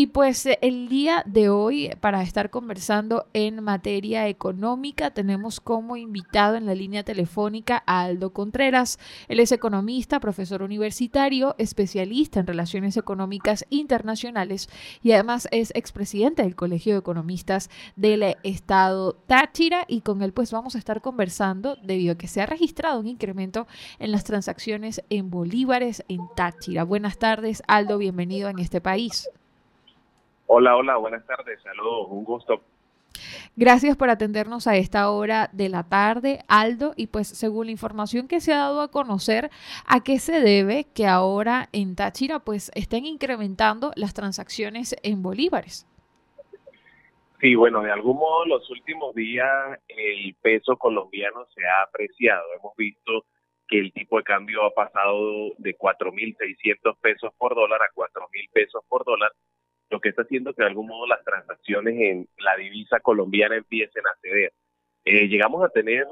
Y pues el día de hoy, para estar conversando en materia económica, tenemos como invitado en la línea telefónica a Aldo Contreras. Él es economista, profesor universitario, especialista en relaciones económicas internacionales y además es expresidente del Colegio de Economistas del Estado Táchira. Y con él pues vamos a estar conversando debido a que se ha registrado un incremento en las transacciones en bolívares en Táchira. Buenas tardes, Aldo, bienvenido en este país. Hola, hola, buenas tardes, saludos, un gusto. Gracias por atendernos a esta hora de la tarde, Aldo. Y pues según la información que se ha dado a conocer, ¿a qué se debe que ahora en Táchira pues estén incrementando las transacciones en bolívares? Sí, bueno, de algún modo los últimos días el peso colombiano se ha apreciado. Hemos visto que el tipo de cambio ha pasado de 4.600 pesos por dólar a 4.000 pesos por dólar lo que está haciendo que de algún modo las transacciones en la divisa colombiana empiecen a ceder. Eh, llegamos a tener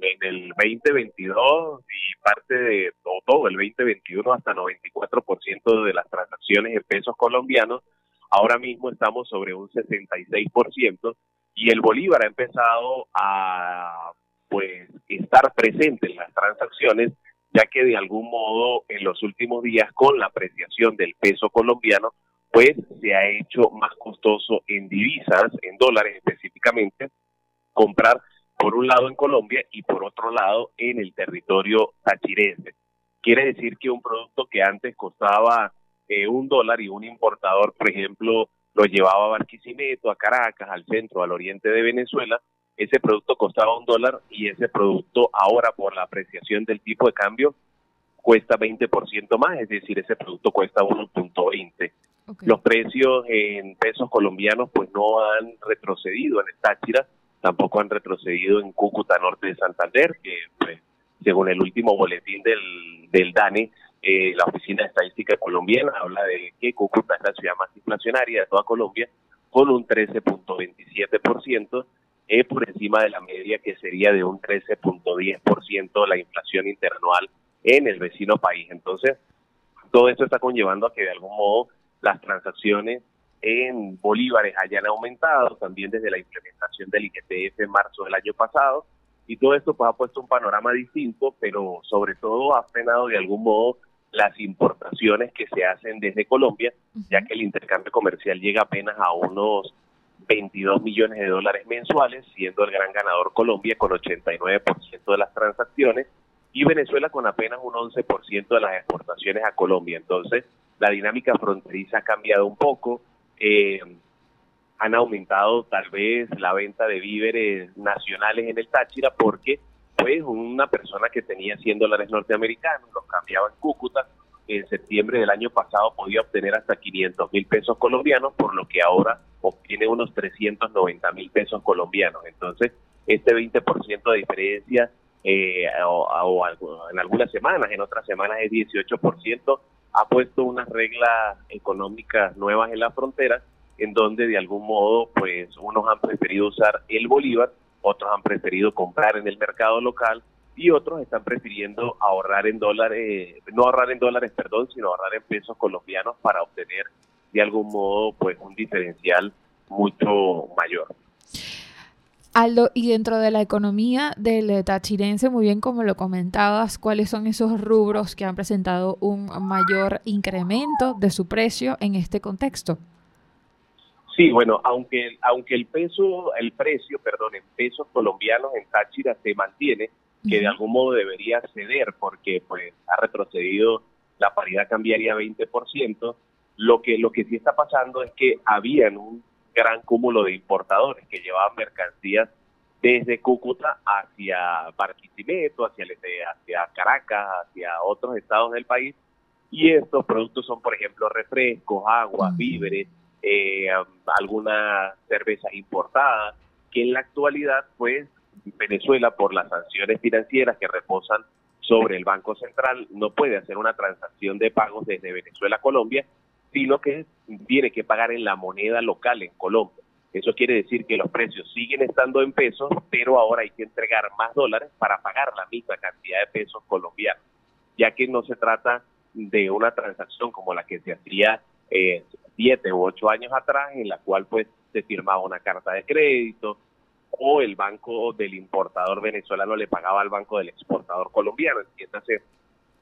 en el 2022 y parte de todo, el 2021 hasta 94% de las transacciones en pesos colombianos. Ahora mismo estamos sobre un 66% y el bolívar ha empezado a pues estar presente en las transacciones ya que de algún modo en los últimos días con la apreciación del peso colombiano pues se ha hecho más costoso en divisas, en dólares específicamente, comprar por un lado en Colombia y por otro lado en el territorio tachirense. Quiere decir que un producto que antes costaba eh, un dólar y un importador, por ejemplo, lo llevaba a Barquisimeto, a Caracas, al centro, al oriente de Venezuela, ese producto costaba un dólar y ese producto ahora por la apreciación del tipo de cambio cuesta 20% más, es decir, ese producto cuesta 1.20. Los precios en pesos colombianos pues no han retrocedido en el Táchira, tampoco han retrocedido en Cúcuta Norte de Santander, que pues, según el último boletín del, del DANE, eh, la Oficina de Estadística Colombiana habla de que Cúcuta es la ciudad más inflacionaria de toda Colombia, con un 13.27%, eh, por encima de la media que sería de un 13.10% la inflación interanual en el vecino país. Entonces, todo esto está conllevando a que de algún modo las transacciones en bolívares hayan aumentado, también desde la implementación del IGTF en marzo del año pasado, y todo esto pues ha puesto un panorama distinto, pero sobre todo ha frenado de algún modo las importaciones que se hacen desde Colombia, ya que el intercambio comercial llega apenas a unos 22 millones de dólares mensuales, siendo el gran ganador Colombia con 89% de las transacciones y Venezuela con apenas un 11% de las exportaciones a Colombia. Entonces, la dinámica fronteriza ha cambiado un poco. Eh, han aumentado tal vez la venta de víveres nacionales en el Táchira porque pues una persona que tenía 100 dólares norteamericanos los cambiaba en Cúcuta en septiembre del año pasado podía obtener hasta 500 mil pesos colombianos por lo que ahora obtiene unos 390 mil pesos colombianos entonces este 20% de diferencia eh, o, en algunas semanas, en otras semanas es 18%, ha puesto unas reglas económicas nuevas en la frontera, en donde de algún modo, pues unos han preferido usar el bolívar, otros han preferido comprar en el mercado local y otros están prefiriendo ahorrar en dólares, no ahorrar en dólares, perdón, sino ahorrar en pesos colombianos para obtener de algún modo, pues un diferencial mucho mayor. Aldo, y dentro de la economía del tachirense, muy bien como lo comentabas, ¿cuáles son esos rubros que han presentado un mayor incremento de su precio en este contexto? Sí, bueno, aunque aunque el peso, el precio, perdón, en pesos colombianos en Táchira se mantiene, que de algún modo debería ceder porque pues ha retrocedido la paridad cambiaria 20%, lo que lo que sí está pasando es que habían un gran cúmulo de importadores que llevaban mercancías desde Cúcuta hacia Barquisimeto, hacia, hacia Caracas, hacia otros estados del país. Y estos productos son, por ejemplo, refrescos, agua, víveres, eh, algunas cervezas importadas, que en la actualidad, pues, Venezuela, por las sanciones financieras que reposan sobre el Banco Central, no puede hacer una transacción de pagos desde Venezuela a Colombia, sino que tiene que pagar en la moneda local en Colombia. Eso quiere decir que los precios siguen estando en pesos, pero ahora hay que entregar más dólares para pagar la misma cantidad de pesos colombianos, ya que no se trata de una transacción como la que se hacía eh, siete u ocho años atrás, en la cual pues se firmaba una carta de crédito o el banco del importador venezolano le pagaba al banco del exportador colombiano. Entiéndase,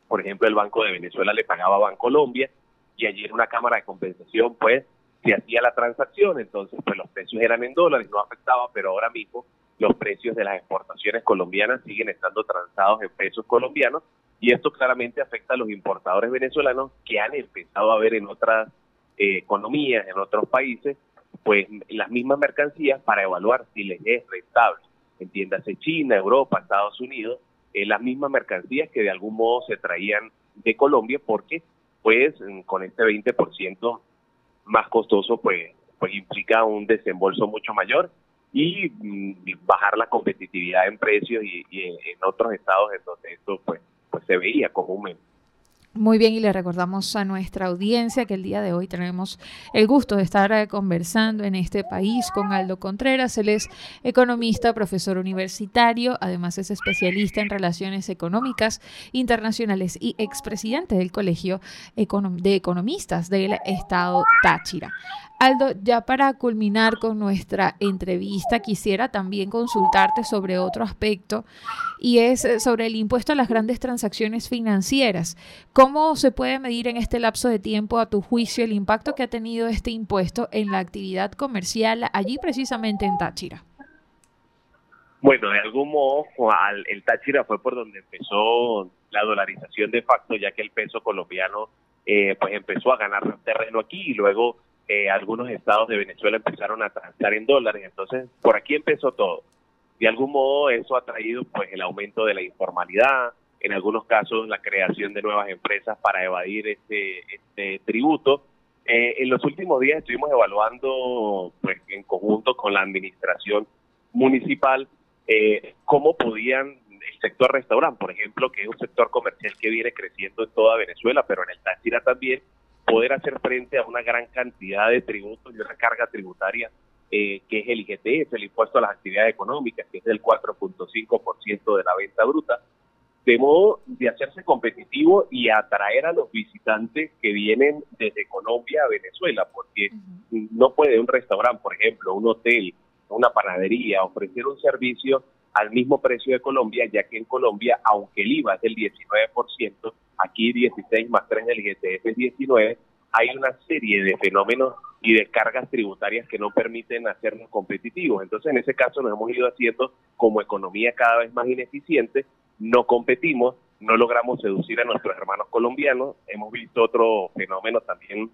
por ejemplo, el Banco de Venezuela le pagaba a Bancolombia y allí en una cámara de compensación pues se hacía la transacción, entonces pues los precios eran en dólares, no afectaba, pero ahora mismo los precios de las exportaciones colombianas siguen estando transados en pesos colombianos y esto claramente afecta a los importadores venezolanos que han empezado a ver en otras eh, economías, en otros países, pues las mismas mercancías para evaluar si les es rentable. Entiéndase China, Europa, Estados Unidos, eh, las mismas mercancías que de algún modo se traían de Colombia porque pues con este 20% más costoso pues pues implica un desembolso mucho mayor y mm, bajar la competitividad en precios y, en, otros estados en donde esto pues pues se veía comúnmente. Muy bien, y le recordamos a nuestra audiencia que el día de hoy tenemos el gusto de estar eh, conversando en este país con Aldo Contreras. Él es economista, profesor universitario, además es especialista en relaciones económicas internacionales y expresidente del Colegio de Economistas del Estado Táchira. Aldo, ya para culminar con nuestra entrevista, quisiera también consultarte sobre otro aspecto y es eh, sobre el impuesto a las grandes transacciones financieras. ¿Cómo se puede medir en este lapso de tiempo, a tu juicio, el impacto que ha tenido este impuesto en la actividad comercial allí precisamente en Táchira? Bueno, de algún modo, el Táchira fue por donde empezó la dolarización de facto, ya que el peso colombiano eh, pues empezó a ganar terreno aquí y luego eh, algunos estados de Venezuela empezaron a transar en dólares, entonces por aquí empezó todo. De algún modo eso ha traído pues el aumento de la informalidad, en algunos casos la creación de nuevas empresas para evadir este, este tributo. Eh, en los últimos días estuvimos evaluando pues en conjunto con la administración municipal eh, cómo podían el sector restaurante, por ejemplo, que es un sector comercial que viene creciendo en toda Venezuela, pero en el Táchira también, poder hacer frente a una gran cantidad de tributos y una carga tributaria eh, que es el IGTF, el impuesto a las actividades económicas, que es del 4.5% de la venta bruta, de modo de hacerse competitivo y atraer a los visitantes que vienen desde Colombia a Venezuela, porque no puede un restaurante, por ejemplo, un hotel, una panadería, ofrecer un servicio al mismo precio de Colombia, ya que en Colombia, aunque el IVA es del 19%, aquí 16 más 3 del IGTF es 19, hay una serie de fenómenos y de cargas tributarias que no permiten hacernos competitivos. Entonces, en ese caso nos hemos ido haciendo como economía cada vez más ineficiente, no competimos, no logramos seducir a nuestros hermanos colombianos. Hemos visto otro fenómeno también,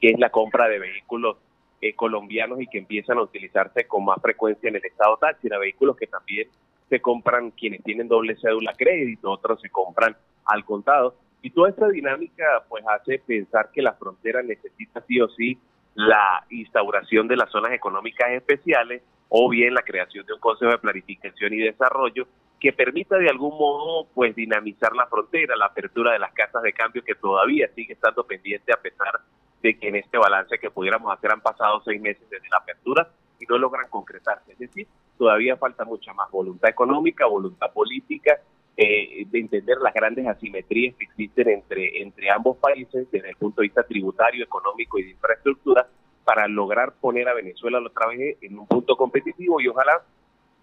que es la compra de vehículos eh, colombianos y que empiezan a utilizarse con más frecuencia en el estado Táchira, vehículos que también se compran quienes tienen doble cédula crédito, otros se compran al contado. Y toda esta dinámica pues hace pensar que la frontera necesita sí o sí la instauración de las zonas económicas especiales o bien la creación de un Consejo de Planificación y Desarrollo que permita de algún modo pues dinamizar la frontera, la apertura de las casas de cambio que todavía sigue estando pendiente a pesar de que en este balance que pudiéramos hacer han pasado seis meses desde la apertura y no logran concretarse. Es decir, todavía falta mucha más voluntad económica, voluntad política, eh, de entender las grandes asimetrías que existen entre, entre ambos países desde el punto de vista tributario, económico y de infraestructura para lograr poner a Venezuela otra vez en un punto competitivo y ojalá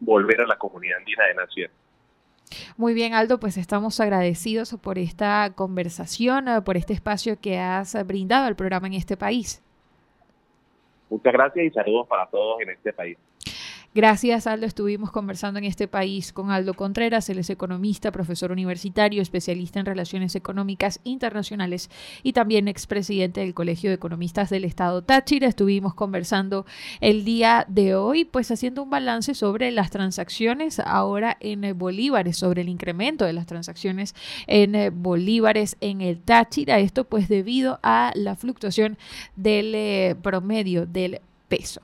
volver a la comunidad andina de naciones. Muy bien, Aldo, pues estamos agradecidos por esta conversación, eh, por este espacio que has brindado al programa en este país. Muchas gracias y saludos para todos en este país. Gracias, Aldo. Estuvimos conversando en este país con Aldo Contreras. Él es economista, profesor universitario, especialista en relaciones económicas internacionales y también expresidente del Colegio de Economistas del Estado Táchira. Estuvimos conversando el día de hoy, pues haciendo un balance sobre las transacciones ahora en bolívares, sobre el incremento de las transacciones en bolívares en el Táchira. Esto pues debido a la fluctuación del eh, promedio del peso.